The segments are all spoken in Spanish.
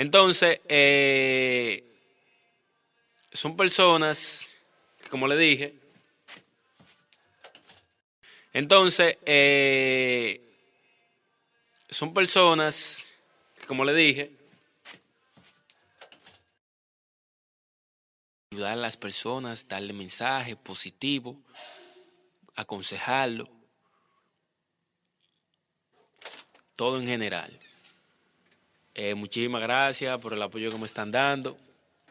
Entonces, eh, son personas, como le dije, entonces, eh, son personas, como le dije, ayudar a las personas, darle mensaje positivo, aconsejarlo, todo en general. Eh, muchísimas gracias por el apoyo que me están dando.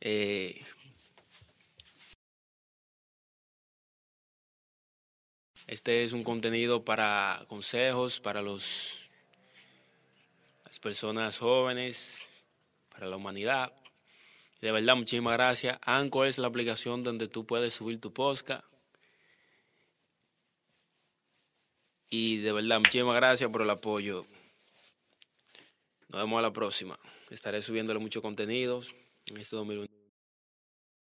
Eh, este es un contenido para consejos para los las personas jóvenes, para la humanidad. De verdad, muchísimas gracias. Anchor es la aplicación donde tú puedes subir tu podcast. Y de verdad, muchísimas gracias por el apoyo. Nos vemos a la próxima. Estaré subiéndole mucho contenido en este 2021.